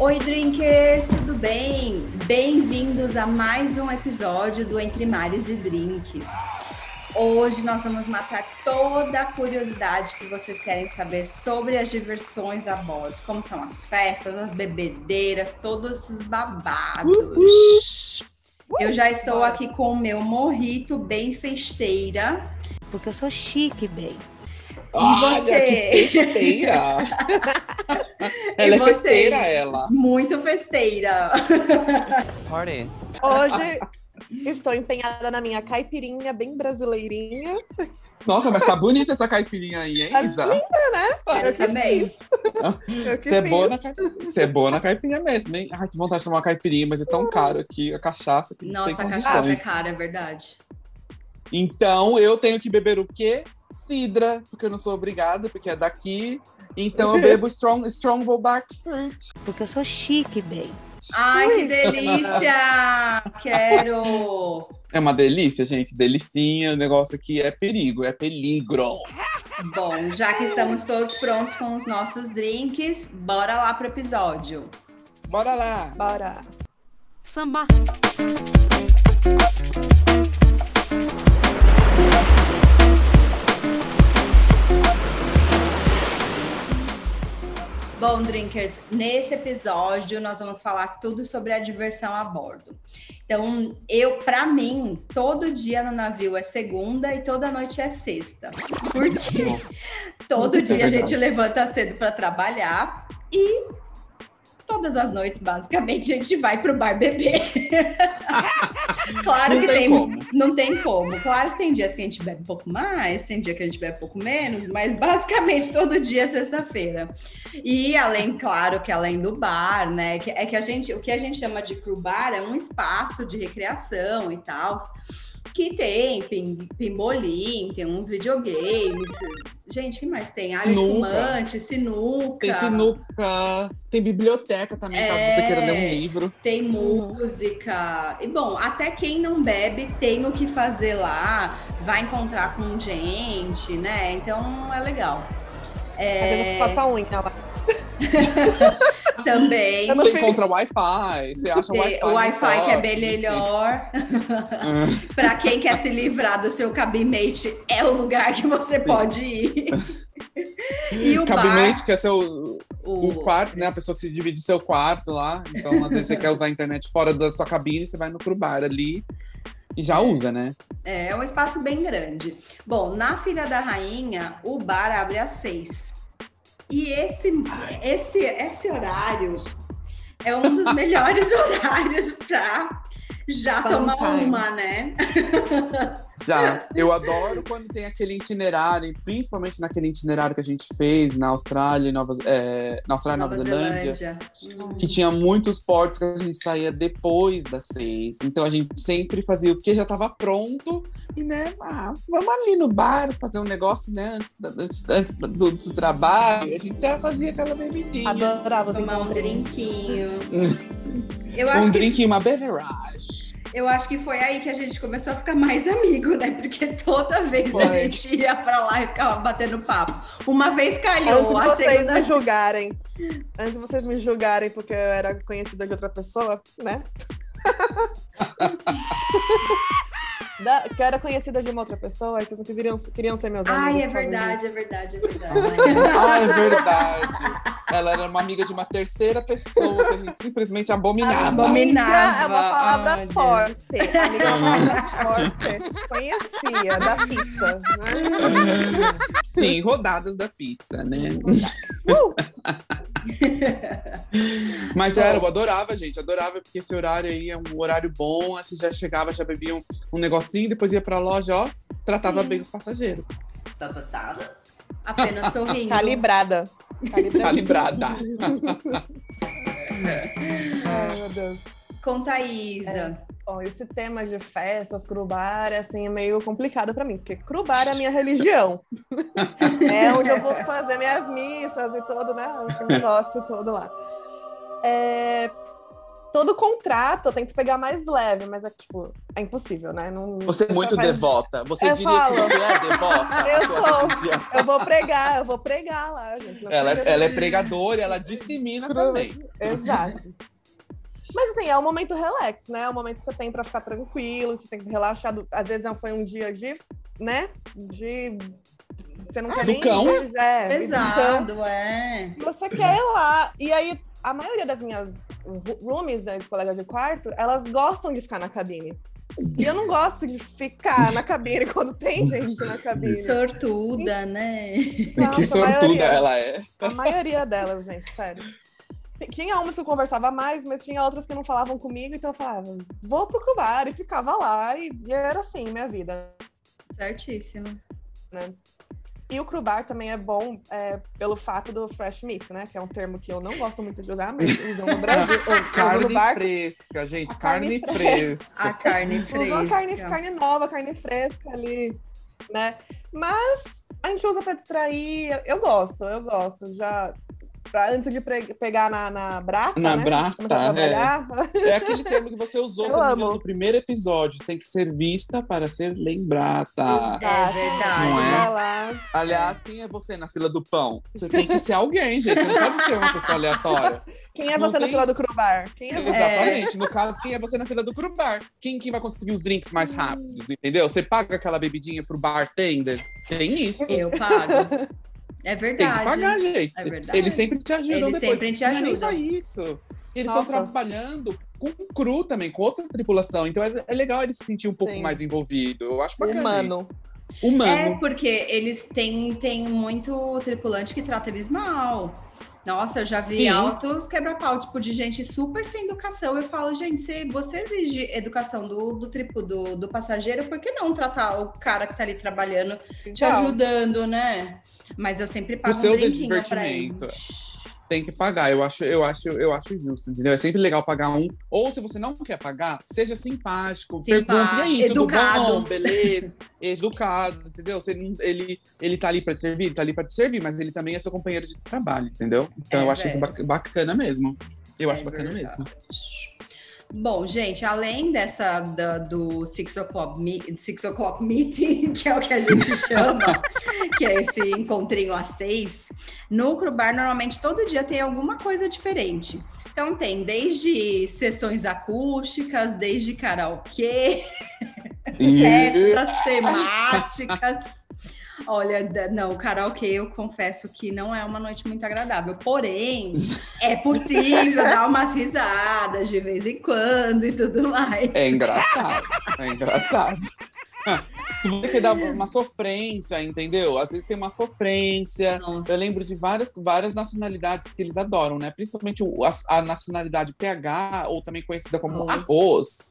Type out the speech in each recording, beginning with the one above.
Oi, drinkers, tudo bem? Bem-vindos a mais um episódio do Entre Mares e Drinks. Hoje nós vamos matar toda a curiosidade que vocês querem saber sobre as diversões a bordo, como são as festas, as bebedeiras, todos esses babados. Eu já estou aqui com o meu morrito bem festeira. Porque eu sou chique, bem. E Olha, você? que festeira! ela é festeira, ela. Muito festeira. Party. Hoje estou empenhada na minha caipirinha bem brasileirinha. Nossa, mas tá bonita essa caipirinha aí, hein, Isa? Tá linda, né? Eu, eu também. Você é, boa na Você é boa na caipirinha mesmo, hein? Ai, que vontade de tomar uma caipirinha, mas é tão caro aqui a cachaça que Nossa, a cachaça é cara, é verdade. Então, eu tenho que beber o quê? Cidra, porque eu não sou obrigada, porque é daqui. Então eu bebo Strong, Strongbow Dark Fruit. Porque eu sou chique, bem. Ai, que delícia! Quero! É uma delícia, gente. Delicinha. O negócio aqui é perigo, é peligro. Bom, já que estamos todos prontos com os nossos drinks, bora lá pro episódio. Bora lá! Bora! Samba! Bom, drinkers, nesse episódio nós vamos falar tudo sobre a diversão a bordo. Então, eu, para mim, todo dia no navio é segunda e toda noite é sexta. Porque todo dia a gente levanta cedo para trabalhar e todas as noites, basicamente, a gente vai pro bar beber. claro não que tem, não tem como. Claro que tem dias que a gente bebe um pouco mais, tem dia que a gente bebe um pouco menos, mas basicamente todo dia é sexta-feira. E além, claro, que além do bar, né, que é que a gente, o que a gente chama de crew bar é um espaço de recreação e tal que tem pim, pimbolim, tem uns videogames. Gente, o que mais tem? Área sinuca. Tem sinuca, tem biblioteca também, é, caso você queira ler um é, livro. Tem música. E bom, até quem não bebe tem o que fazer lá, vai encontrar com gente, né? Então é legal. É... passar unha lá. Também. Você encontra Wi-Fi, você acha Wi-Fi. O Wi-Fi que é bem melhor. para quem quer se livrar do seu cabimate, é o lugar que você pode ir. e o cabimate, bar... que é seu, o... o... quarto, né? A pessoa que se divide seu quarto lá. Então, às vezes, você quer usar a internet fora da sua cabine, você vai no pro bar ali e já usa, né? É, é um espaço bem grande. Bom, na Filha da Rainha, o bar abre às seis. E esse, esse, esse horário é um dos melhores horários para já Fun tomar time. uma, né? Já. Eu adoro quando tem aquele itinerário, principalmente naquele itinerário que a gente fez na Austrália, Nova, é, na Austrália Nova, Nova Zelândia, Zelândia. que tinha muitos portos que a gente saía depois das seis. Então a gente sempre fazia o que já estava pronto e, né, ah, vamos ali no bar fazer um negócio, né, antes, antes, antes do, do, trabalho. A gente já fazia aquela bebidinha. Adorava tomar um drinquinho. Eu acho um drink que... e uma beverage. Eu acho que foi aí que a gente começou a ficar mais amigo, né? Porque toda vez foi. a gente ia pra lá e ficava batendo papo. Uma vez caiu. Antes de vocês segunda... me julgarem. Antes de vocês me julgarem porque eu era conhecida de outra pessoa, né? da, que eu era conhecida de uma outra pessoa, e vocês não queriam, queriam ser meus amigos. Ai, é verdade, é verdade, é verdade. ah, é verdade. Ela era uma amiga de uma terceira pessoa que a gente simplesmente abominava. Abominava. É uma palavra Ai, forte. Amiga é uma palavra forte. Conhecia, da pizza. Sim, rodadas da pizza, né? Uh! Mas era, eu adorava, gente. Adorava, porque esse horário aí é um horário bom. Assim, já chegava, já bebia um, um negocinho, depois ia pra loja, ó, tratava Sim. bem os passageiros. Tá passada? Apenas sorrindo. Calibrada. Calibrada. Ai, meu Deus. Conta, Isa. Bom, esse tema de festas, crubar, assim, é meio complicado pra mim, porque crubar é a minha religião. é onde eu vou fazer minhas missas e todo, né? O negócio todo lá. É, todo contrato eu tento pegar mais leve, mas é tipo, é impossível, né? Não, Você é muito faz- devota. Você Eu diria falo. que você é devota? Eu sou. religião? Eu vou pregar, eu vou pregar lá, gente. Eu Ela, é- ela é pregadora, ela dissemina também. Exato. Mas assim, é um momento relax, né? É um momento que você tem pra ficar tranquilo, que você tem que relaxar. do- Às vezes foi um dia de, né? De. Você não quer do nem. cão. É. Pesado, é. Você quer ir lá. E aí, a maioria das minhas roomies, né, colegas de quarto, elas gostam de ficar na cabine. E eu não gosto de ficar na cabine quando tem gente na cabine. Sortuda, né? Nossa, que a sortuda maioria. ela é. A maioria delas, gente, sério. Tinha umas que eu conversava mais, mas tinha outras que não falavam comigo, então eu falava, vou pro Cubar e ficava lá, e, e era assim minha vida, Certíssimo. né? E o Crubar também é bom é, pelo fato do fresh meat, né? Que é um termo que eu não gosto muito de usar, mas usam no Brasil. Carne no bar, fresca, gente. A carne Carne fresca. A carne fresca. usam carne, carne nova, carne fresca ali, né? Mas a gente usa pra distrair, eu, eu gosto, eu gosto. Já pra, antes de pre- pegar na, na brata, Na né? brata, trabalhar, É aquele termo que você usou no primeiro episódio. Tem que ser vista para ser lembrada. É verdade. Não é? Lá. Aliás, quem é você na fila do pão? Você tem que ser alguém, gente. Você não pode ser uma pessoa aleatória. Quem é Não você na tem- fila do Crubar? Quem é você? Exatamente. No caso, quem é você na fila do pro bar? Quem que vai conseguir os drinks mais rápidos, entendeu? Você paga aquela bebidinha pro bartender? Tem isso. Eu pago. É Tem verdade. que pagar, gente. É verdade. Eles sempre te ajudam Eles depois. sempre te Não é nem ajudam. só isso. Eles estão trabalhando com cru também, com outra tripulação. Então é, é legal ele se sentir um pouco Sim. mais envolvido. Eu acho bacana Humano. isso. Humano. É, porque eles têm, têm muito tripulante que trata eles mal. Nossa, eu já vi Sim. altos quebra-pau, tipo, de gente super sem educação. Eu falo, gente, se você exige educação do, do, do, do passageiro, por que não tratar o cara que tá ali trabalhando, te ajudando, né? Mas eu sempre pago seu um brinquinho pra divertimento. ele. Tem que pagar. Eu acho, eu acho, eu acho justo, entendeu? É sempre legal pagar um. Ou se você não quer pagar, seja simpático. Pergunte, e aí, educado. tudo bom? Beleza? Educado, entendeu? Você ele, ele tá ali pra te servir, ele tá ali pra te servir, mas ele também é seu companheiro de trabalho, entendeu? Então É, eu acho isso velho. bac- bacana mesmo. Eu acho É bacana verdade. mesmo. Bom, gente, além dessa da- do Six O'Clock me- Six O'Clock Meeting, que é o que a gente chama, que é esse encontrinho às seis, no Crubar normalmente todo dia tem alguma coisa diferente. Então tem desde sessões acústicas, desde karaokê, festas temáticas. Olha, não, karaokê eu confesso que não é uma noite muito agradável. Porém, é possível dar umas risadas de vez em quando e tudo mais. É engraçado. É engraçado. Se você quer dar uma sofrência, entendeu? Às vezes tem uma sofrência. Nossa. Eu lembro de várias, várias nacionalidades que eles adoram, né? Principalmente a, a nacionalidade PH, ou também conhecida como Oh. arroz,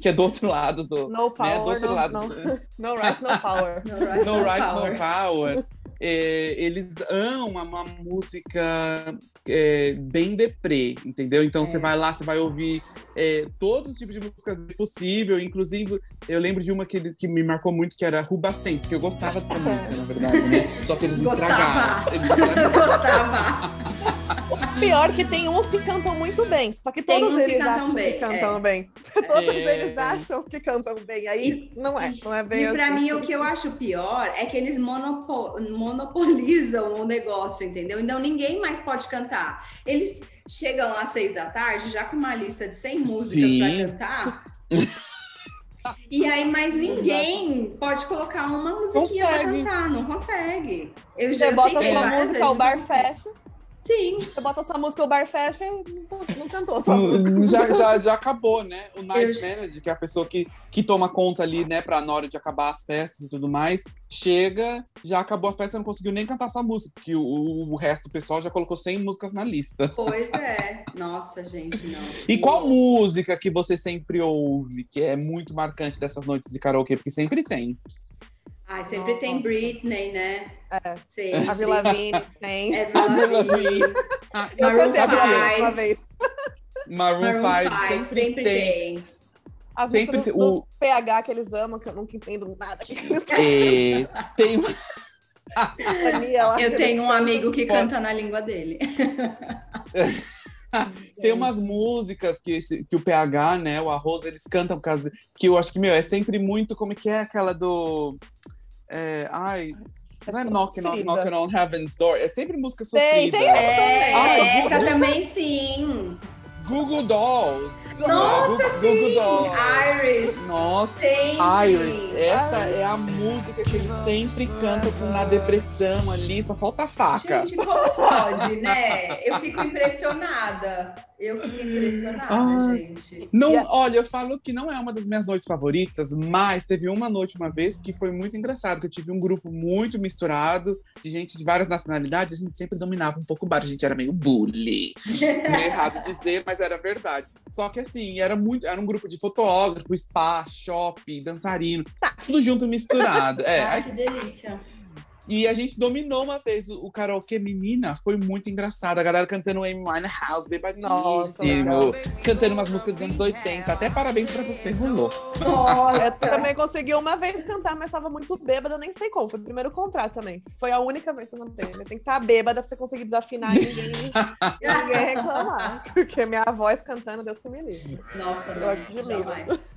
que é do outro lado do. No né? Do power, outro no, lado. no, no rice, no power. No Rise No of Rise, Power. No Power. É, eles amam uma música é, bem deprê, entendeu? Então É. você vai lá, você vai ouvir é, todos os tipos de música possível. Inclusive, eu lembro de uma que, que me marcou muito, que era Rubastante, porque eu gostava dessa música, na verdade, né? Só que eles Gostava. estragaram. Eles estragaram. gostava. Pior que tem uns que cantam muito bem, só que Tem todos que eles cantam acham bem, que cantam bem. Todos É. eles acham que cantam bem. Aí não é, não é bem E pra assim. mim, o que eu acho pior é que eles monopo- monopolizam o negócio, entendeu? Então ninguém mais pode cantar. Eles chegam às seis da tarde já com uma lista de 100 músicas Sim. pra cantar. E aí, mais ninguém pode colocar uma musiquinha pra Consegue. cantar, não consegue. Eu já Você bota sua música, o bar fecha. Sim, Você bota sua música, o bar fecha e não, cantou sua música. Hum, já, já, já acabou, né? O night Eu- manager, que é a pessoa que, que toma conta ali, né, pra na hora de acabar as festas e tudo mais, chega, já acabou a festa, não conseguiu nem cantar sua música, porque o, o resto do pessoal já colocou 100 músicas na lista. pois é. Nossa, gente, não. E qual Não. música que você sempre ouve, que é muito marcante dessas noites de karaokê? Porque sempre tem. Ah, sempre tem Nossa. Britney, né? É. Sempre. A Vila Lavigne tem. É Lavigne. Ah, Eu Maroon cantei uma five. vez. Maroon Maroon 5 five, sempre, sempre tem. tem. As Sempre tem- dos, o- PH que eles amam, que eu nunca entendo nada. que eles É, tem Eu tenho um amigo que canta na língua dele. Tem umas músicas que, esse- que o PH, né, o Arroz, eles cantam por causa que eu acho que, meu, é sempre muito, como que é aquela do... é, ai, não é Knock, knock, knock on Heaven's Door, é sempre música Tem, sofrida. tem essa É, Ai, essa também sim. Google Dolls. Nossa, Google, sim! Google Dolls. Iris. Nossa, Sempre. Iris, essa é a música que eles sempre cantam na depressão ali, só falta a faca. Gente, como pode, né? Eu fico impressionada. Eu fico impressionada, Ai. gente. Não, a- olha, eu falo que não é uma das minhas noites favoritas, mas teve uma noite uma vez que foi muito engraçado, que eu tive um grupo muito misturado, de gente de várias nacionalidades, a gente sempre dominava um pouco o bar, a gente era meio bully. Não é errado dizer, mas era verdade. Só que assim, era muito, era um grupo de fotógrafo, spa, shopping, dançarino, tudo junto misturado. É, aí- que delícia. E a gente dominou uma vez o, o karaokê menina, foi muito engraçado. A galera cantando Amy Winehouse, Nossa, bebadíssimo, cantando umas músicas dos anos 80. Até parabéns pra você, rolou. Eu Nossa. também consegui uma vez cantar, mas tava muito bêbada, eu nem sei como. Foi o primeiro contrato também. Foi a única vez que eu cantei. Tem que estar bêbada pra você conseguir desafinar e ninguém, ninguém reclamar. Porque minha voz cantando, Deus que me livre. Nossa, Eu não, admiro. jamais.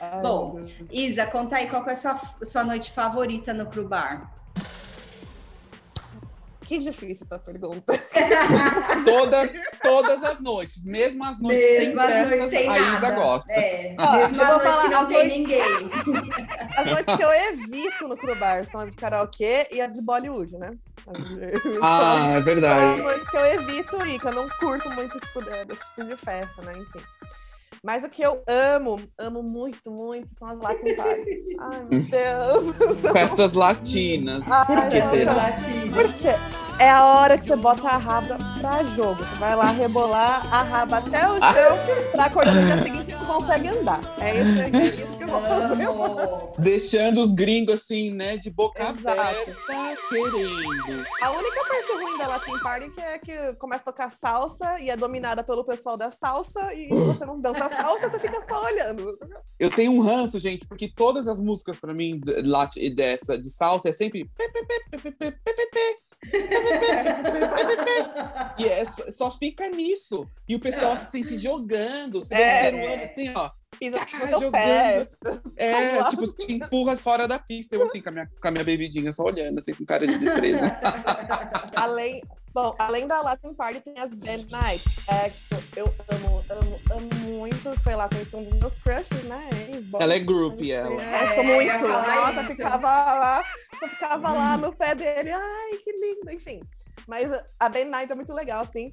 Ai, Bom. Isa, conta aí qual que é a sua, sua noite favorita no Crubar. que difícil essa pergunta. Todas, todas as noites, mesmo as noites sem Mesmo as festas, noites sem a Isa nada. gosta. É, Ó, mesmo as vou noites falar que não tem noites- ninguém. As noites que eu evito no Crubar são as de karaokê e as de Bollywood, né? De- Ah, é São as verdade. noites que eu evito ir, que eu não curto muito tipo, de- desse tipo de festa, né? Enfim. Mas o que eu amo, amo muito, muito, são as Latin Parties. Ai, meu Deus. Festas latinas. Ai, Por que será? Latina. Porque é a hora que você bota a raba pra jogo. Você vai lá rebolar a raba até o chão pra acordar no dia seguinte consegue andar. É isso, é isso que eu vou fazer. Deixando os gringos assim, né, de boca Exato. aberta, querendo. A única parte ruim da Latin Party que é que começa a tocar salsa e é dominada pelo pessoal da salsa e você não dança salsa, você fica só olhando. Eu tenho um ranço, gente, porque todas as músicas pra mim dessa de salsa é sempre E é, só fica nisso. E o pessoal se sente jogando, se É. peruano, assim, ó. Pisa Tá no teu pé. É, tipo, se empurra fora da pista. Eu assim, com a minha, com a minha bebidinha, só olhando, assim, com cara de desprezo. Além, bom, além da Latin Party, tem as Band Nights. É, tipo, eu amo, amo, amo muito. Foi lá conheci um dos meus crushes, né? Ex-boy. Ela é groupie, ela. É, eu sou É, muito. falar Nossa, isso. ficava lá, só ficava lá no pé dele. Ai, que lindo, enfim. Mas a Band Night é muito legal, assim.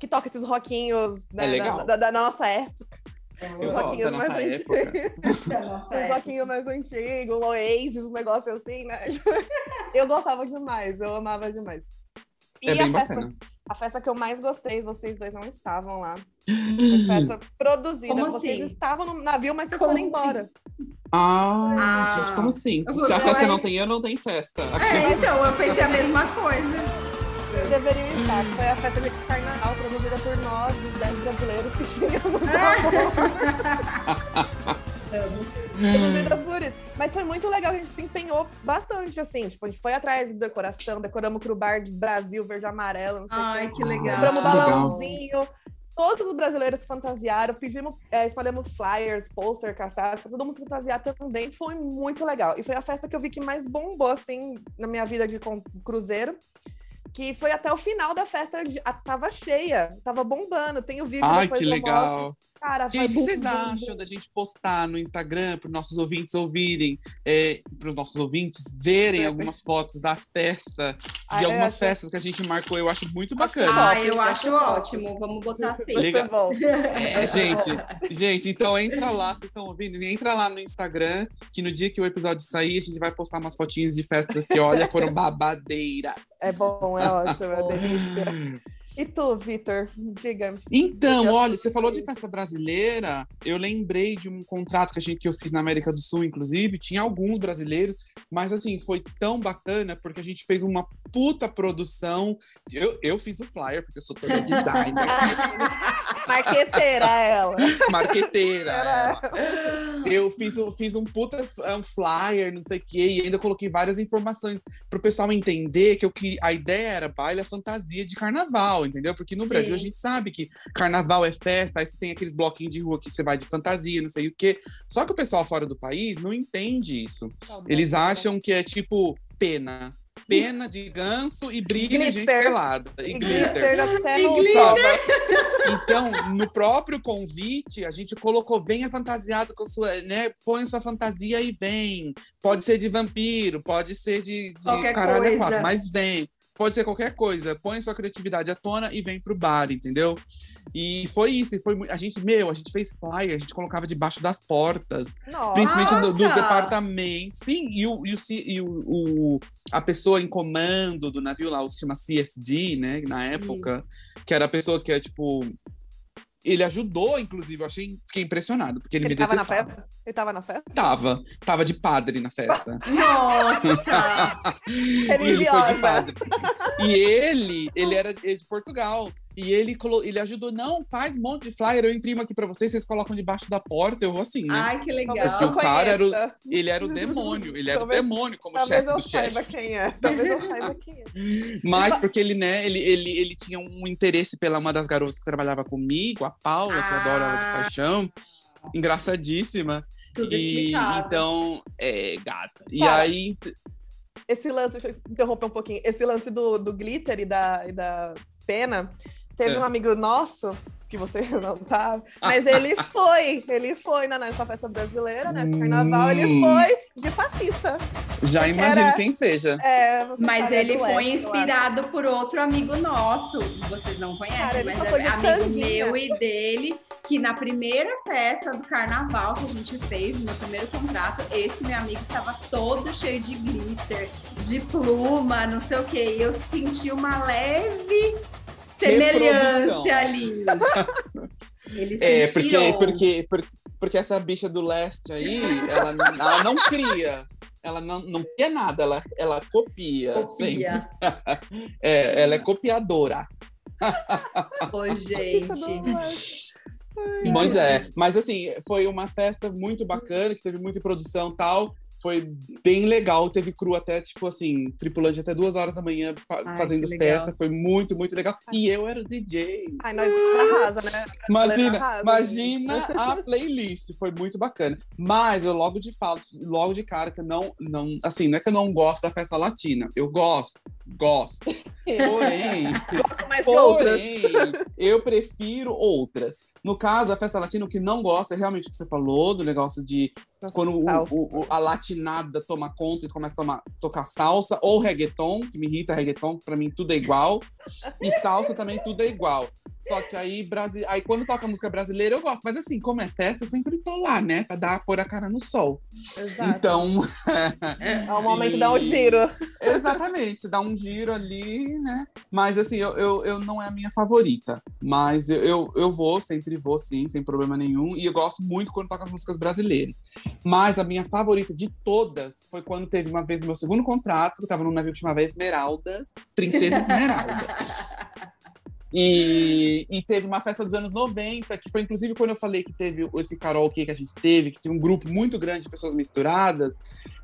Que toca esses rockinhos né, É. Da, da- da nossa época. Rockinhos da nossa mais Uns época. rockinhos mais antigos, um Oasis, uns negócios assim, né? Eu gostava demais, eu amava demais. E É a festa, bacana. a festa que eu mais gostei, vocês dois não estavam lá. Foi festa produzida. Como vocês assim? estavam no navio, mas vocês Como foram assim? embora. Ah, Ah. gente, como assim? Se a festa eu- não tem eu, não tem festa. É, então, eu pensei a mesma coisa. Deveriam estar. Foi a festa de carnaval produzida por nós, os 10 brasileiros que tínhamos na produzida por isso. Mas foi muito legal, a gente se empenhou bastante, assim. Tipo, a gente foi atrás de decoração, decoramos pro bar de Brasil, verde e amarelo, não sei. Ai, que legal. Compramos Que legal. balãozinho. Todos os brasileiros se fantasiaram, pedimos, é, espalhamos flyers, pôster, cartaz, todo mundo se fantasiar também. Foi muito legal. E foi a festa que eu vi que mais bombou, assim, na minha vida de cruzeiro. Que foi até o final da festa, tava cheia, tava bombando. Tem o vídeo Ai, depois que eu mostro. Cara, Gente, o que vocês bum, bum, acham da gente postar no Instagram para os nossos ouvintes ouvirem, é, para os nossos ouvintes verem É. algumas fotos da festa, Ah, de eu algumas acho- festas que a gente marcou? Eu acho muito bacana. Ah, top, eu acho acho ótimo. Vamos botar assim. Liga- bom. É, gente, gente, então entra lá, vocês estão ouvindo? Entra lá no Instagram, que no dia que o episódio sair, a gente vai postar umas fotinhas de festas que, olha, foram babadeira. É bom, é ótimo, é delícia. E tu, Vitor? Diga. Então, olha, você falou de festa brasileira. Eu lembrei de um contrato que, a gente, que eu fiz na América do Sul, inclusive. Tinha alguns brasileiros, mas assim, foi tão bacana porque a gente fez uma puta produção. Eu, eu fiz o flyer, porque eu sou toda designer, Marqueteira ela. marqueteira. Era- ela. Eu fiz, um- fiz um puta um flyer, não sei o quê, e ainda coloquei várias informações pro pessoal entender que eu que a ideia era baile a fantasia de carnaval, entendeu? Porque no Sim. Brasil a gente sabe que carnaval é festa, aí você tem aqueles bloquinhos de rua que você vai de fantasia, não sei o quê. Só que o pessoal fora do país não entende isso. Eles acham que é tipo pena. Pena de ganso e brilho e gente pelada. E, E glitter. glitter até E no glitter. Então, no próprio convite, a gente colocou: venha fantasiado com sua, né? Põe sua fantasia e vem. Pode ser de vampiro, pode ser de, de Qualquer caralho a coisa. quatro, mas vem. Pode ser qualquer coisa. Põe sua criatividade à tona e vem pro bar, entendeu? E foi isso. E foi, a gente, meu, a gente fez flyer, a gente colocava debaixo das portas. Nossa. Principalmente do- dos departamentos. Sim, e, o, e, o, e o, o- a pessoa em comando do navio lá, o se chama CSD, né? Na época, que era a pessoa que é tipo. Ele ajudou, inclusive, eu achei, fiquei impressionado, porque ele, Ele me tava na detestava. festa? Ele tava na festa? Tava, tava de padre na festa. Nossa! ele foi de padre. E ele, ele era de Portugal. E ele, colo- ele ajudou, não, faz um monte de flyer, eu imprimo aqui pra vocês, vocês colocam debaixo da porta, eu vou assim, né? Ai, que Talvez Porque eu o legal. cara era o-. Ele era o demônio, ele era Talvez- o demônio como Talvez chefe eu do saiba chefe. quem é. Talvez eu saiba quem é. Mas porque ele, né, ele, ele, ele tinha um interesse pela uma das garotas que trabalhava comigo, a Paula, que eu adoro ela de Ah. paixão. Engraçadíssima. Tudo E explicado. então, é, gata. E aí, Esse lance, deixa eu interromper um pouquinho. Esse lance do, do glitter e da, e da pena. Teve É. um amigo nosso, que você não tá, mas ele foi. Ele foi na nessa festa brasileira, né? Esse carnaval, ele Hum. foi de fascista. já imagino era- quem seja. É, você Mas ele foi inspirado por outro amigo nosso. Vocês não conhecem, Cara, ele mas é foi de amigo tanguinha. meu e dele, que na primeira festa do carnaval que a gente fez, no meu primeiro contrato, esse meu amigo estava todo cheio de glitter, de pluma, não sei o quê. E eu senti uma leve semelhança ali. Ele se É, porque, porque, porque, porque essa bicha do leste aí, ela, não- ela não cria. Ela não, não cria nada, ela, ela copia. sempre. Copia. É, ela é copiadora. Ô, Isso gente. Pois é, mas assim, foi uma festa muito bacana, que teve muita produção e tal. Foi bem legal, teve cru até, tipo assim, tripulante até duas horas da manhã Ai, fazendo festa. Foi muito, muito legal. E eu era o DJ. Ai, nós arrasa, né? Imagina, arrasa, imagina a playlist, foi muito bacana. Mas eu logo de falo, logo de cara que eu não, não, assim, não é que eu não gosto da festa latina. Eu gosto, gosto. Porém. Porém, eu prefiro outras. No caso, a festa latina, o que não gosta é realmente o que você falou, do negócio de quando o- o- a latinada toma conta e começa a tomar- tocar salsa, ou reggaeton, que me irrita reggaeton, pra mim tudo é igual. E salsa também tudo é igual. Só que aí, Brasi... aí quando toca música brasileira, eu gosto. Mas assim, como é festa, eu sempre tô lá, né? Pra dar, pôr a cara no sol. Exato. Então, É o momento de e- dar um giro. Exatamente, você dá um giro ali, né? Mas assim, eu, eu, eu não é a minha favorita. Mas eu, eu, eu vou, sempre vou, sim, sem problema nenhum. E eu gosto muito quando toca as músicas brasileiras. Mas a minha favorita de todas foi quando teve uma vez no meu segundo contrato, que eu tava num navio que chamava Esmeralda, Princesa Esmeralda. E, e teve uma festa dos anos 90, que foi inclusive quando eu falei que teve esse karaokê que a gente teve, que tinha um grupo muito grande de pessoas misturadas,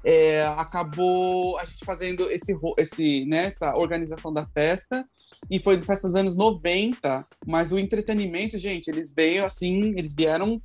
é, acabou a gente fazendo esse, esse, né, essa organização da festa. E foi festa dos anos 90, mas o entretenimento, gente, eles veio assim, eles vieram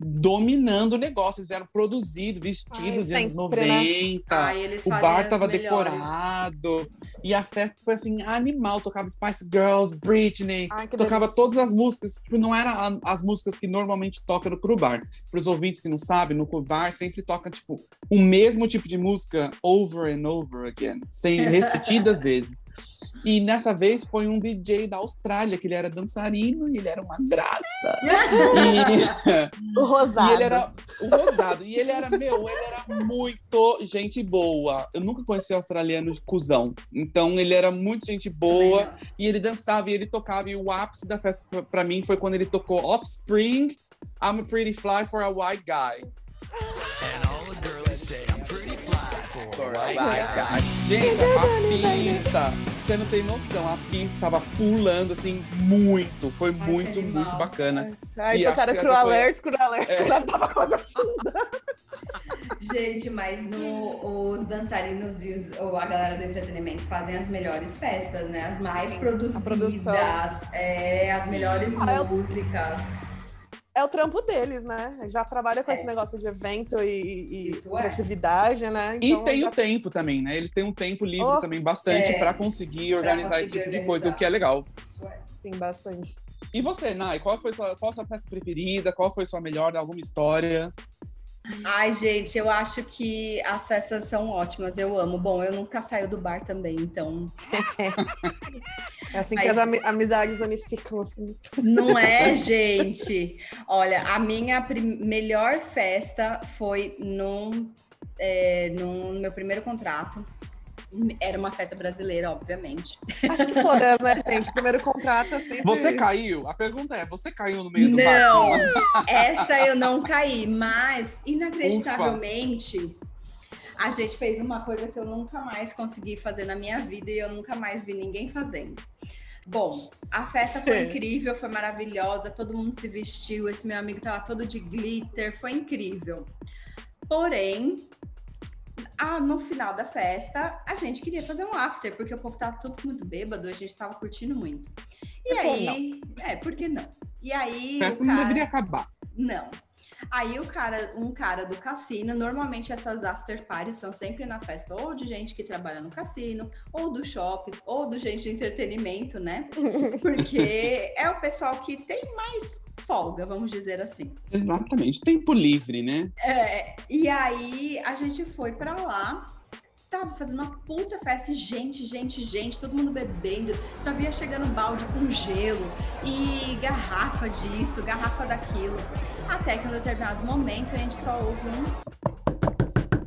dominando o negócio, eles vieram produzidos, vestidos de anos sempre, né? 90. Ai, O bar as tava melhores. decorado. E a festa foi assim, animal. Tocava Spice Girls, Britney. Ai, tocava delícia. todas as músicas. Tipo, não eram as músicas que normalmente toca no Cru Bar. Para os ouvintes que não sabem, no Cru Bar sempre toca, tipo, o mesmo tipo de música over and over again. Sem repetidas vezes. E nessa vez foi um DJ da Austrália, que ele era dançarino e ele era uma graça. E, O rosado. e ele era o rosado. E ele era, meu, ele era muito gente boa. Eu nunca conheci australiano de cuzão. Então ele era muito gente boa. Também E ele dançava e ele tocava. E o ápice da festa pra mim foi quando ele tocou Offspring, I'm a Pretty Fly for a White Guy. A white guy. Gente, a pista, você não tem noção, a pista tava pulando assim muito. Foi Ai, muito, que animal. muito bacana. E acho que Cru Alert, Cru Alert, É. quando tava coisa assim. Gente, mas no, os dançarinos e os- ou a galera do entretenimento fazem as melhores festas, né? As mais produzidas, é, as melhores Ah, eu- músicas. É o trampo deles, né? Já trabalha com É. esse negócio de evento e, e é. criatividade, né? E Então, tem já- o tempo também, né? Eles têm um tempo livre Oh, também bastante é. pra conseguir organizar esse conseguir tipo de coisa, organizar. o que é legal. Isso é. Sim, bastante. E você, Nai, qual foi sua, qual a sua festa preferida? Qual foi sua melhor? Alguma história? Ai, gente, eu acho que as festas são ótimas, eu amo. Bom, eu nunca saio do bar também, então. É assim Mas- que as ami- amizades unificam, assim. Não é, gente? Olha, a minha melhor festa foi num, é, num meu primeiro contrato. Era uma festa brasileira, obviamente. Acho que todas, né, gente? Primeiro contrato, assim. Você caiu? A pergunta é, você caiu no meio do Não, barco? essa eu não caí, mas inacreditavelmente a gente fez uma coisa que eu nunca mais consegui fazer na minha vida e eu nunca mais vi ninguém fazendo. Bom, a festa foi Sim. incrível, foi maravilhosa, todo mundo se vestiu, esse meu amigo tava todo de glitter, foi incrível. Porém, ah, no final da festa, a gente queria fazer um after, porque o povo tava todo muito bêbado, a gente tava curtindo muito. E aí, é, por que não? E aí, A festa o não cara... deveria acabar. Não. Aí o cara, um cara do cassino, normalmente essas after parties são sempre na festa ou de gente que trabalha no cassino, ou do shopping, ou do gente de entretenimento, né? Porque é o pessoal que tem mais folga, vamos dizer assim. Exatamente. Tempo livre, né? É, e aí a gente foi pra lá, tava fazendo uma puta festa, e gente, gente, gente, todo mundo bebendo, só via chegando balde com gelo e garrafa disso, garrafa daquilo. Até que em um determinado momento a gente só ouve um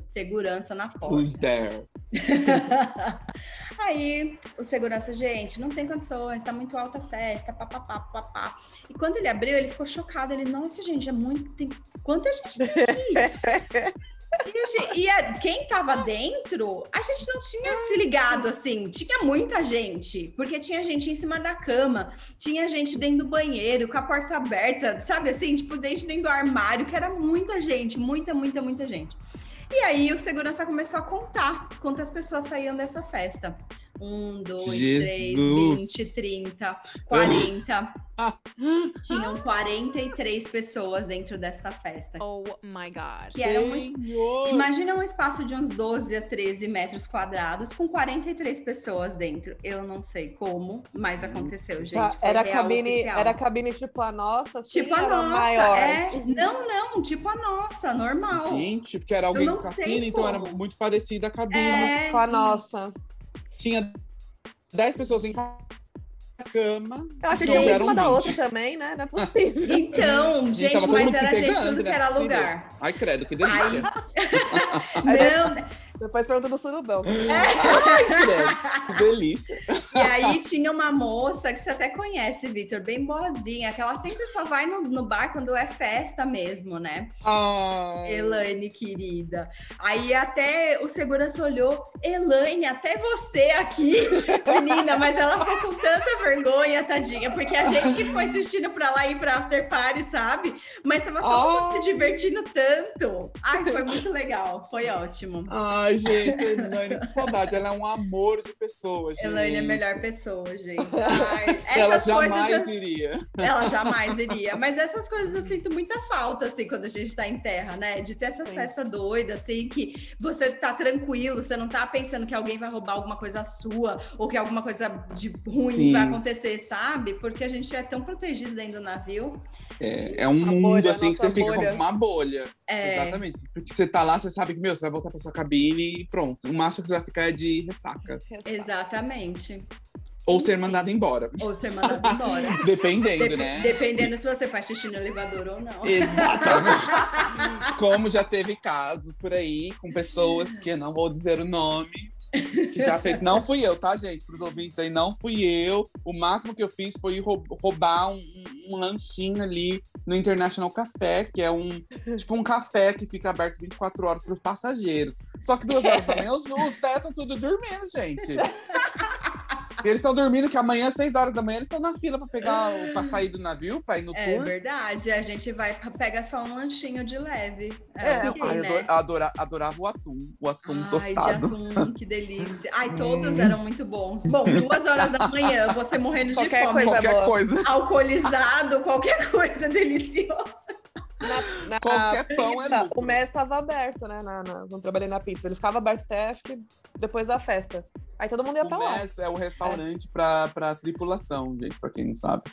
segurança na porta. Who's there? Aí o segurança, gente, não tem condições, tá muito alta a festa, papapá, papapá. E quando ele abriu, ele ficou chocado. Ele, nossa, gente, é muito. Tem... Quanta gente tem aqui? E, a quem tava dentro, a gente não tinha se ligado assim. Tinha muita gente, porque tinha gente em cima da cama, tinha gente dentro do banheiro, com a porta aberta, sabe assim? Tipo, gente dentro do armário, que era muita gente, muita, muita, muita gente. E aí o segurança começou a contar quantas pessoas saíam dessa festa. Um, dois, três, Jesus. vinte, trinta, quarenta. Tinham 43 pessoas dentro dessa festa. Oh my god. Que era um! Imagina um espaço de uns 12 a 13 metros quadrados com 43 pessoas dentro. Eu não sei como, mas aconteceu, gente. Tá, Foi era real cabine, oficial. era cabine tipo a nossa, assim, tipo a nossa. maior. É, não, não, tipo a nossa, normal. Gente, porque era alguém do cassino, então era muito parecida a cabine. É, Com a nossa. Tinha 10 pessoas em cama. Eu acho que Gente. uma em tiveram cima da 20. outra também, né? Não é possível. Então, gente, mas era gente pegando, tudo que né? era Possível. lugar. Ai, credo, que delícia. Não, Depois pergunta do surubão. Ai, credo, que delícia. E aí tinha uma moça que você até conhece, Vitor, bem boazinha, que ela sempre só vai no, no bar quando é festa mesmo, né? Ai. Elaine, querida. Aí até o segurança olhou, Elaine, até você aqui, menina, mas ela ficou com tanta vergonha, tadinha, porque a gente que foi assistindo pra lá ir pra after party, sabe? Mas tava todo mundo Ai. se divertindo tanto. Ai, foi muito legal, foi ótimo. Ai, gente, Elaine, que saudade. Ela é um amor de pessoa, gente. Elaine é a melhor pessoa, gente. Ai, Ela essas coisas jamais eu- iria. Ela jamais iria. Mas essas coisas eu sinto muita falta, assim, quando a gente tá em terra, né? De ter essas Sim. festas doidas, assim, que você tá tranquilo, você não tá pensando que alguém vai roubar alguma coisa sua ou que alguma coisa de ruim Sim. vai acontecer, sabe? Porque a gente é tão protegido dentro do navio. É, é um A mundo bolha, assim que você fica bolha. como uma bolha. É, Exatamente. Porque você tá lá, você sabe que, meu, você vai voltar pra sua cabine e pronto. O máximo que você vai ficar é de ressaca. exatamente. Ou ser mandado embora. Ou ser mandado embora. Dependendo, Dep- né? Dependendo se você faz xixi no elevador ou não. Exatamente. Como já teve casos por aí com pessoas que eu não vou dizer o nome. Que já fez. Não fui eu, tá, gente? Para os ouvintes aí, não fui eu. O máximo que eu fiz foi rou- roubar um, um lanchinho ali no International Café, que é um tipo um café que fica aberto 24 horas para os passageiros. Só que duas horas da manhã, os, os estão tudo dormindo, gente. Eles estão dormindo que amanhã, às 6 horas da manhã, eles estão na fila para pegar o, pra sair do navio, para ir no É tour. verdade, a gente vai pega só um lanchinho de leve. É, É, Ai, eu né? adora- adora- adorava o atum, o atum Ai, de tostado. atum, que delícia. Ai, todos eram muito bons. Bom, duas horas da manhã, você morrendo de Qualquer fome, coisa Qualquer boa. coisa, alcoolizado, qualquer coisa deliciosa. Na, na qualquer pão é pizza, lucro. o MES estava aberto, né? Na, na- quando eu trabalhei na pizza. Ele ficava aberto até, acho que, depois da festa. Aí todo mundo ia pra lá. É o restaurante pra, pra tripulação, gente, pra quem não sabe.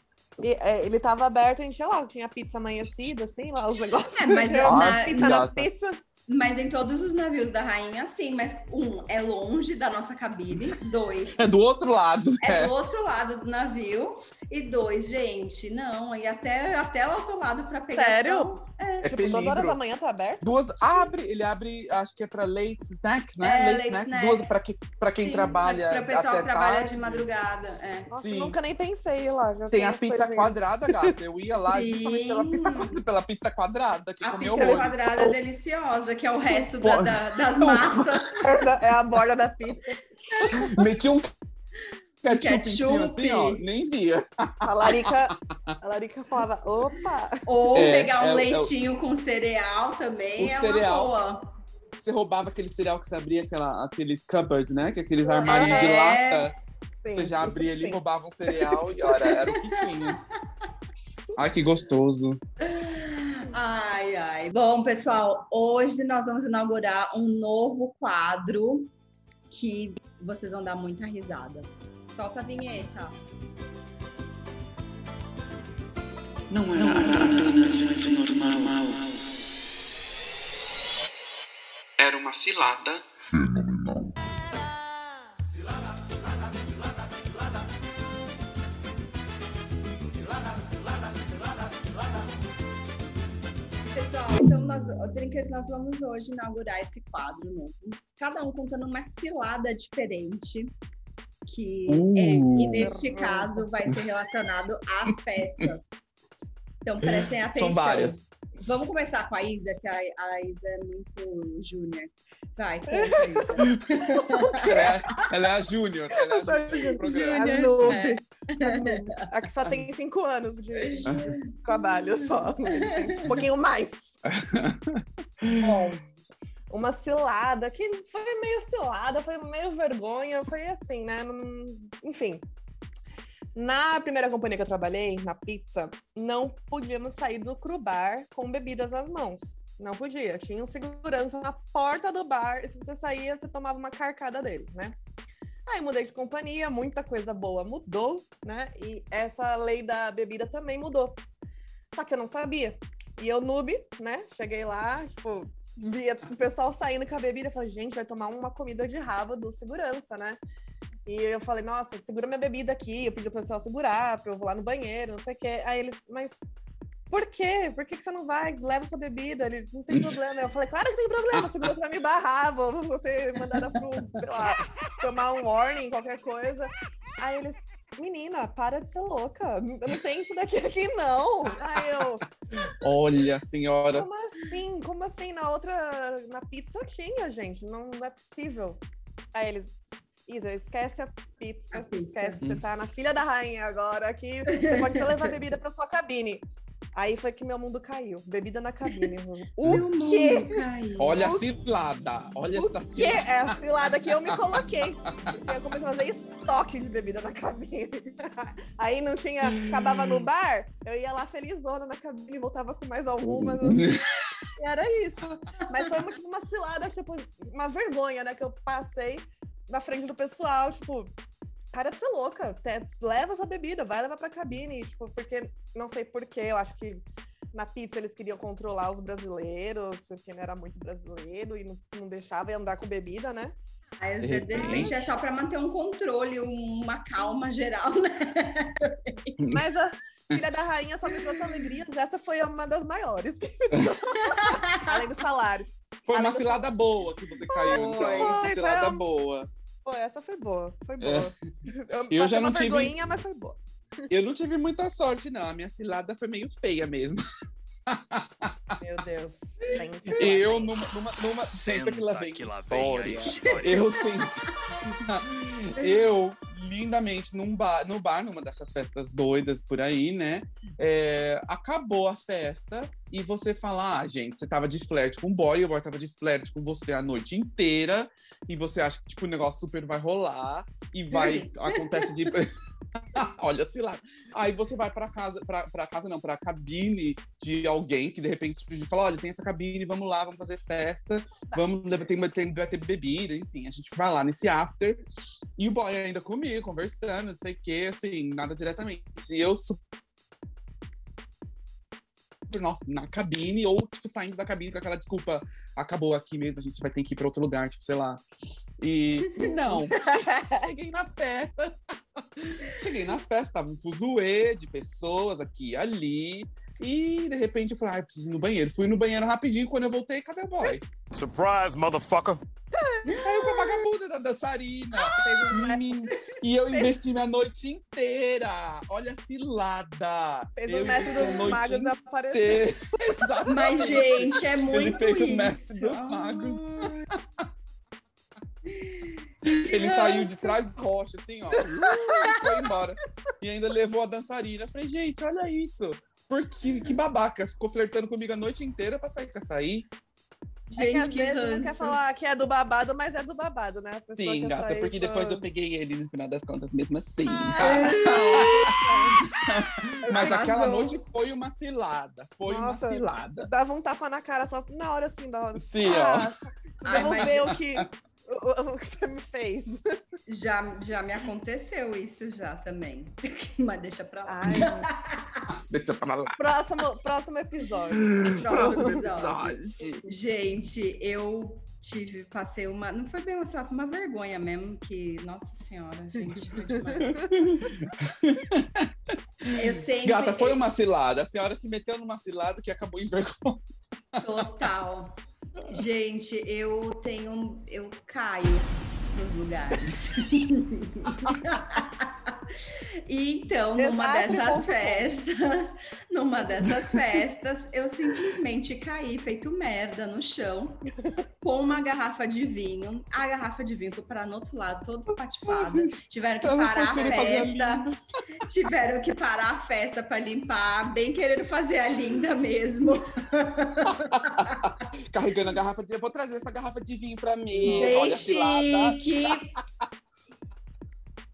E, é, ele tava aberto, a gente ia lá, tinha pizza amanhecida, assim, lá, os negócios. É, mas Tinha na- pizza na pizza. Mas em todos os navios da rainha, sim. Mas um, é longe da nossa cabine. Dois, É do outro lado, é é. do outro lado do navio. E dois, gente, não. E até, até lá outro lado pra pegar Sério? só- É tipo, duas horas da manhã tá aberto? Duas, abre, ele abre, acho que é pra late snack, né? É, late, late snack, snack. duas pra, que, pra quem Sim, trabalha Pra pessoal até que trabalha tarde. de madrugada. É. Nossa, Sim. nunca nem pensei lá. Já Tem a pizza coisinhas. quadrada, gata. Eu ia lá justamente pela pizza, pela pizza quadrada, que A comeu pizza quadrada é deliciosa, que é o resto da- da- das massas. É a borda da pizza. Meti um ketchup, em cima, Ketchup. assim, ó, nem via. A Larica, a Larica falava, opa! Ou É, pegar um é é leitinho com cereal também O é cereal. uma boa. Você roubava aquele cereal que você abria, aquela, aqueles cupboards, né? Que é aqueles armários de É. lata. Sim, Você já abria ali, sim. roubava um cereal e olha, era o que tinha. Ai, que gostoso. Ai, ai. Bom, pessoal, hoje nós vamos inaugurar um novo quadro que vocês vão dar muita risada. Solta a vinheta. Não era apenas um evento normal. Era uma cilada. Fenomenal. Nós, Drinkers, nós vamos hoje inaugurar esse quadro novo. Cada um contando uma cilada diferente. Que Uh. é, e neste caso vai ser relacionado às festas. Então prestem atenção. São várias. Vamos começar com a Isa, que a, a Isa é muito júnior. Vai, conta, Isa. É, ela é a Júnior. Ela é a Júnior é. A que só tem cinco anos de trabalho só. Um pouquinho mais. Bom, uma cilada, que foi meio cilada, foi meio vergonha, foi assim, né? Enfim. Na primeira companhia que eu trabalhei, na pizza, não podíamos sair do crubar com bebidas nas mãos. Não podia. Tinha um segurança na porta do bar e se você saía, você tomava uma carcada dele, né? Aí mudei de companhia, muita coisa boa mudou, né? E essa lei da bebida também mudou. Só que eu não sabia. E eu, noob, né? Cheguei lá, tipo, via o pessoal saindo com a bebida falei, gente, vai tomar uma comida de rabo do segurança, né? E eu falei, nossa, segura minha bebida aqui. Eu pedi pro pessoal segurar, pra eu vou lá no banheiro, não sei o quê. Aí eles, mas por quê? Por que, que você não vai? Leva sua bebida. Eles, não tem problema. Eu falei, claro que tem problema. A segurança vai me barrar. Vou, vou ser mandada pro, sei lá, tomar um warning, qualquer coisa. Aí eles, menina, para de ser louca. Não tem isso daqui aqui, não. Aí eu, Olha, senhora. como assim? Como assim? Na outra, na pizza tinha, gente. Não, não é possível. Aí eles, Isa, esquece a pizza. A pizza. Esquece, você tá na filha da rainha agora aqui. Você pode até levar bebida pra sua cabine. Aí foi que meu mundo caiu. Bebida na cabine. O Meu quê? Olha a cilada. Olha O essa cilada. é a cilada que eu me coloquei? Eu comecei a fazer estoque de bebida na cabine. Aí não tinha. Acabava no bar, eu ia lá felizona na cabine, voltava com mais algumas. E era isso. Mas foi muito uma cilada, tipo, uma vergonha, né? Que eu passei na frente do pessoal, tipo. Para de ser louca, te- leva essa bebida, vai levar pra cabine, tipo, porque, não sei porquê, eu acho que na pizza eles queriam controlar os brasileiros, porque não era muito brasileiro e não, não deixava andar com bebida, né? Mas, De de, de repente repente. é só para manter um controle, um- uma calma geral, né? Mas a filha da rainha só me trouxe alegrias. Essa foi uma das maiores. Além do salário. Foi uma Além do- cilada boa que você caiu, então. Foi. Uma Foi, cilada foi um- boa. Pô, essa foi boa. Foi boa. Eu, Eu já não uma tive- vergonhinha, mas foi boa. Eu não tive muita sorte, não. A minha cilada foi meio feia mesmo. Meu Deus. Senta. Eu, numa. numa, numa senta que lá Senta vem que lá vem história. história. Eu senti. eu, lindamente, num bar, no bar, numa dessas festas doidas por aí, né? é, acabou a festa e você fala: ah, gente, você tava de flerte com o boy, o boy tava de flerte com você a noite inteira, e você acha que tipo, o negócio super vai rolar e vai. acontece de. Olha, sei lá. Aí você vai pra casa, pra, pra casa não, pra cabine de alguém que de repente surge e fala: olha, tem essa cabine, vamos lá, vamos fazer festa, vamos, tem, tem, vai ter bebida, enfim. A gente vai lá nesse after. E o boy ainda comigo, conversando, não sei o que, assim, nada diretamente. E eu nossa, na cabine, ou, tipo, saindo da cabine com aquela desculpa, acabou aqui mesmo, a gente vai ter que ir pra outro lugar, tipo, sei lá. E não, cheguei na festa. Cheguei na festa, tava um fuzuê de pessoas aqui e ali. E de repente eu falei, ah, eu preciso ir no banheiro. Fui no banheiro rapidinho, quando eu voltei, cadê o boy? Surprise, motherfucker. Saiu com a vagabunda da dançarina. Fez Menino, E eu investi minha noite inteira. Olha a cilada. fez eu o método a dos magos aparecer. Mas, gente, é muito fez o isso. mestre dos magos. Ele saiu de trás da rocha, assim, ó. e foi embora. E ainda levou a dançarina. Eu falei, gente, olha isso. Por que, que babaca. Ficou flertando comigo a noite inteira pra sair com essa aí. É que às Gente, que vezes não quer falar que é do babado, mas é do babado, né? A pessoa Sim, gata, sair porque com- depois eu peguei ele no final das contas mesmo assim. Ah, Mas aquela noite foi uma cilada. Foi Nossa. uma cilada. Dava um tapa na cara só na hora assim, da hora. Sim, ó. Ai, Vamos mas- ver o que, o, o que você me fez. Já, já me aconteceu isso já também. Mas deixa pra lá. Ai, Deixa pra lá. próximo, próximo episódio. Próximo episódio. Gente, eu tive, passei uma. Não foi bem uma, foi uma vergonha mesmo, que. Nossa senhora, gente. Eu sempre. Gata, foi uma cilada. A senhora se meteu numa cilada que acabou em vergonha. Total. Gente, eu tenho. Eu caio nos lugares. E então, numa dessas festas, numa dessas festas, eu simplesmente caí feito merda no chão com uma garrafa de vinho. A garrafa de vinho foi parar no outro lado, toda espatifada. Tiveram que só parar a festa. Tiveram que parar a festa para limpar, bem querendo fazer a linda mesmo. Carregando a garrafa de. Eu vou trazer essa garrafa de vinho pra mim. Bem Olha chique.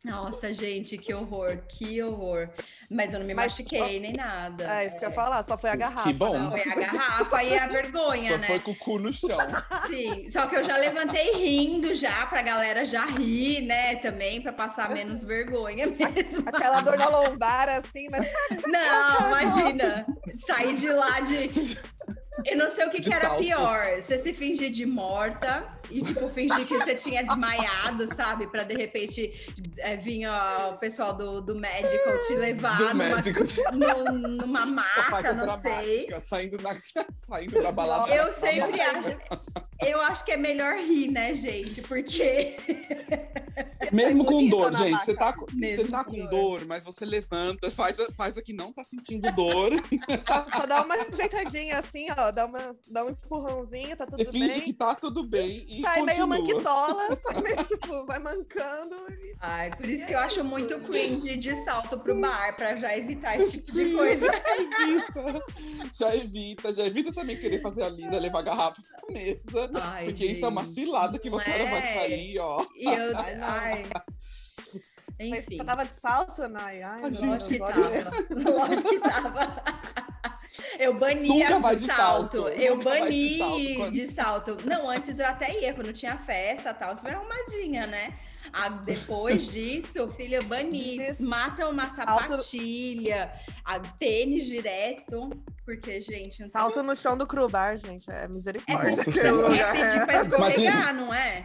Nossa, gente, que horror, que horror. Mas eu não me Mas machuquei nem nada. É isso que eu ia falar, só foi a garrafa. Que bom. né? Foi a garrafa e a vergonha, Só né? foi com o cu no chão. Sim, só que eu já levantei rindo já, pra galera já rir, né, também, pra passar menos vergonha mesmo. Aquela dor na lombar, assim, mas Não, imagina, sair de lá de... Eu não sei o que, que era salto. pior, você se fingir de morta e, tipo, fingir que você tinha desmaiado, sabe? Pra, de repente, é, vir ó, o pessoal do, do medical te levar Do numa, médico. num- numa maca, não sei. Saindo, na, saindo da balada. Eu sempre acho. Eu acho que é melhor rir, né, gente? Porque. Mesmo Foi com dor, gente. maca. Você tá, com- Mesmo você tá com com dor. dor, mas você levanta, faz a, faz a que não tá sentindo dor. só dá uma ajeitadinha assim, ó, dá, uma, dá um empurrãozinho, tá tudo finge bem. que tá tudo bem e Sai meio continua. manquitola, sai meio, tipo, vai mancando. e- Ai, por isso que eu acho muito cringe de salto pro bar, pra já evitar esse tipo de coisa. Já evita, já evita, já evita também querer fazer a linda, levar a garrafa pra mesa. Ai, porque isso é uma gente, cilada que não você vai é? sair, ó. E eu. Ai. Ai. Mas Enfim. você tava de salto, Nai? Ai, Imagina. Lógico que tava. Lógico que tava. Eu Nunca vai de de salto. salto, Eu nunca bani de salto, quando- de salto. Não, antes eu até ia, quando tinha festa e tal. Você vai arrumadinha, né? Ah, depois disso, filho, eu bani. Massa uma sapatilha, a tênis direto. Porque, gente, não Salto no chão do Crubar, gente, é é, misericórdia. Lugar. é pedir pra escorregar, Imagina. não é?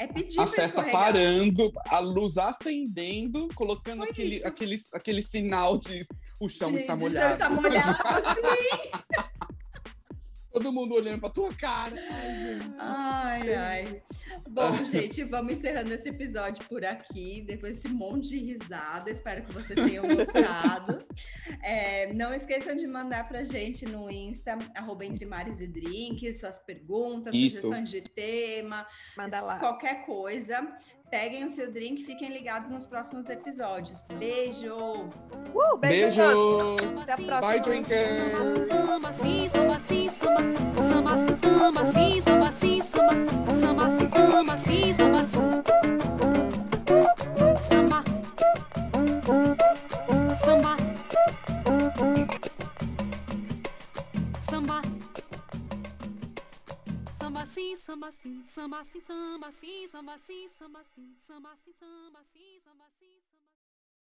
É pedir A festa parando, a luz acendendo, colocando Foi aquele, isso. aquele, aquele sinal de o chão está Gente, o chão molhado. está molhado, sim. Todo mundo olhando pra tua cara. Ai, ai. Bom, gente, vamos encerrando esse episódio por aqui. Depois desse monte de risada. Espero que vocês tenham gostado. É, não esqueçam de mandar pra gente no Insta, arroba Entre Mares e Drinks, suas perguntas, Isso. sugestões de tema, Manda lá. qualquer coisa. Peguem o seu drink, fiquem ligados nos próximos episódios. Beijo! Uh, beijo. Beijos! Até a próxima. Bye, drinkers! samba assim, samba assim, samba assim, samba assim, samba assim, samba assim, samba assim.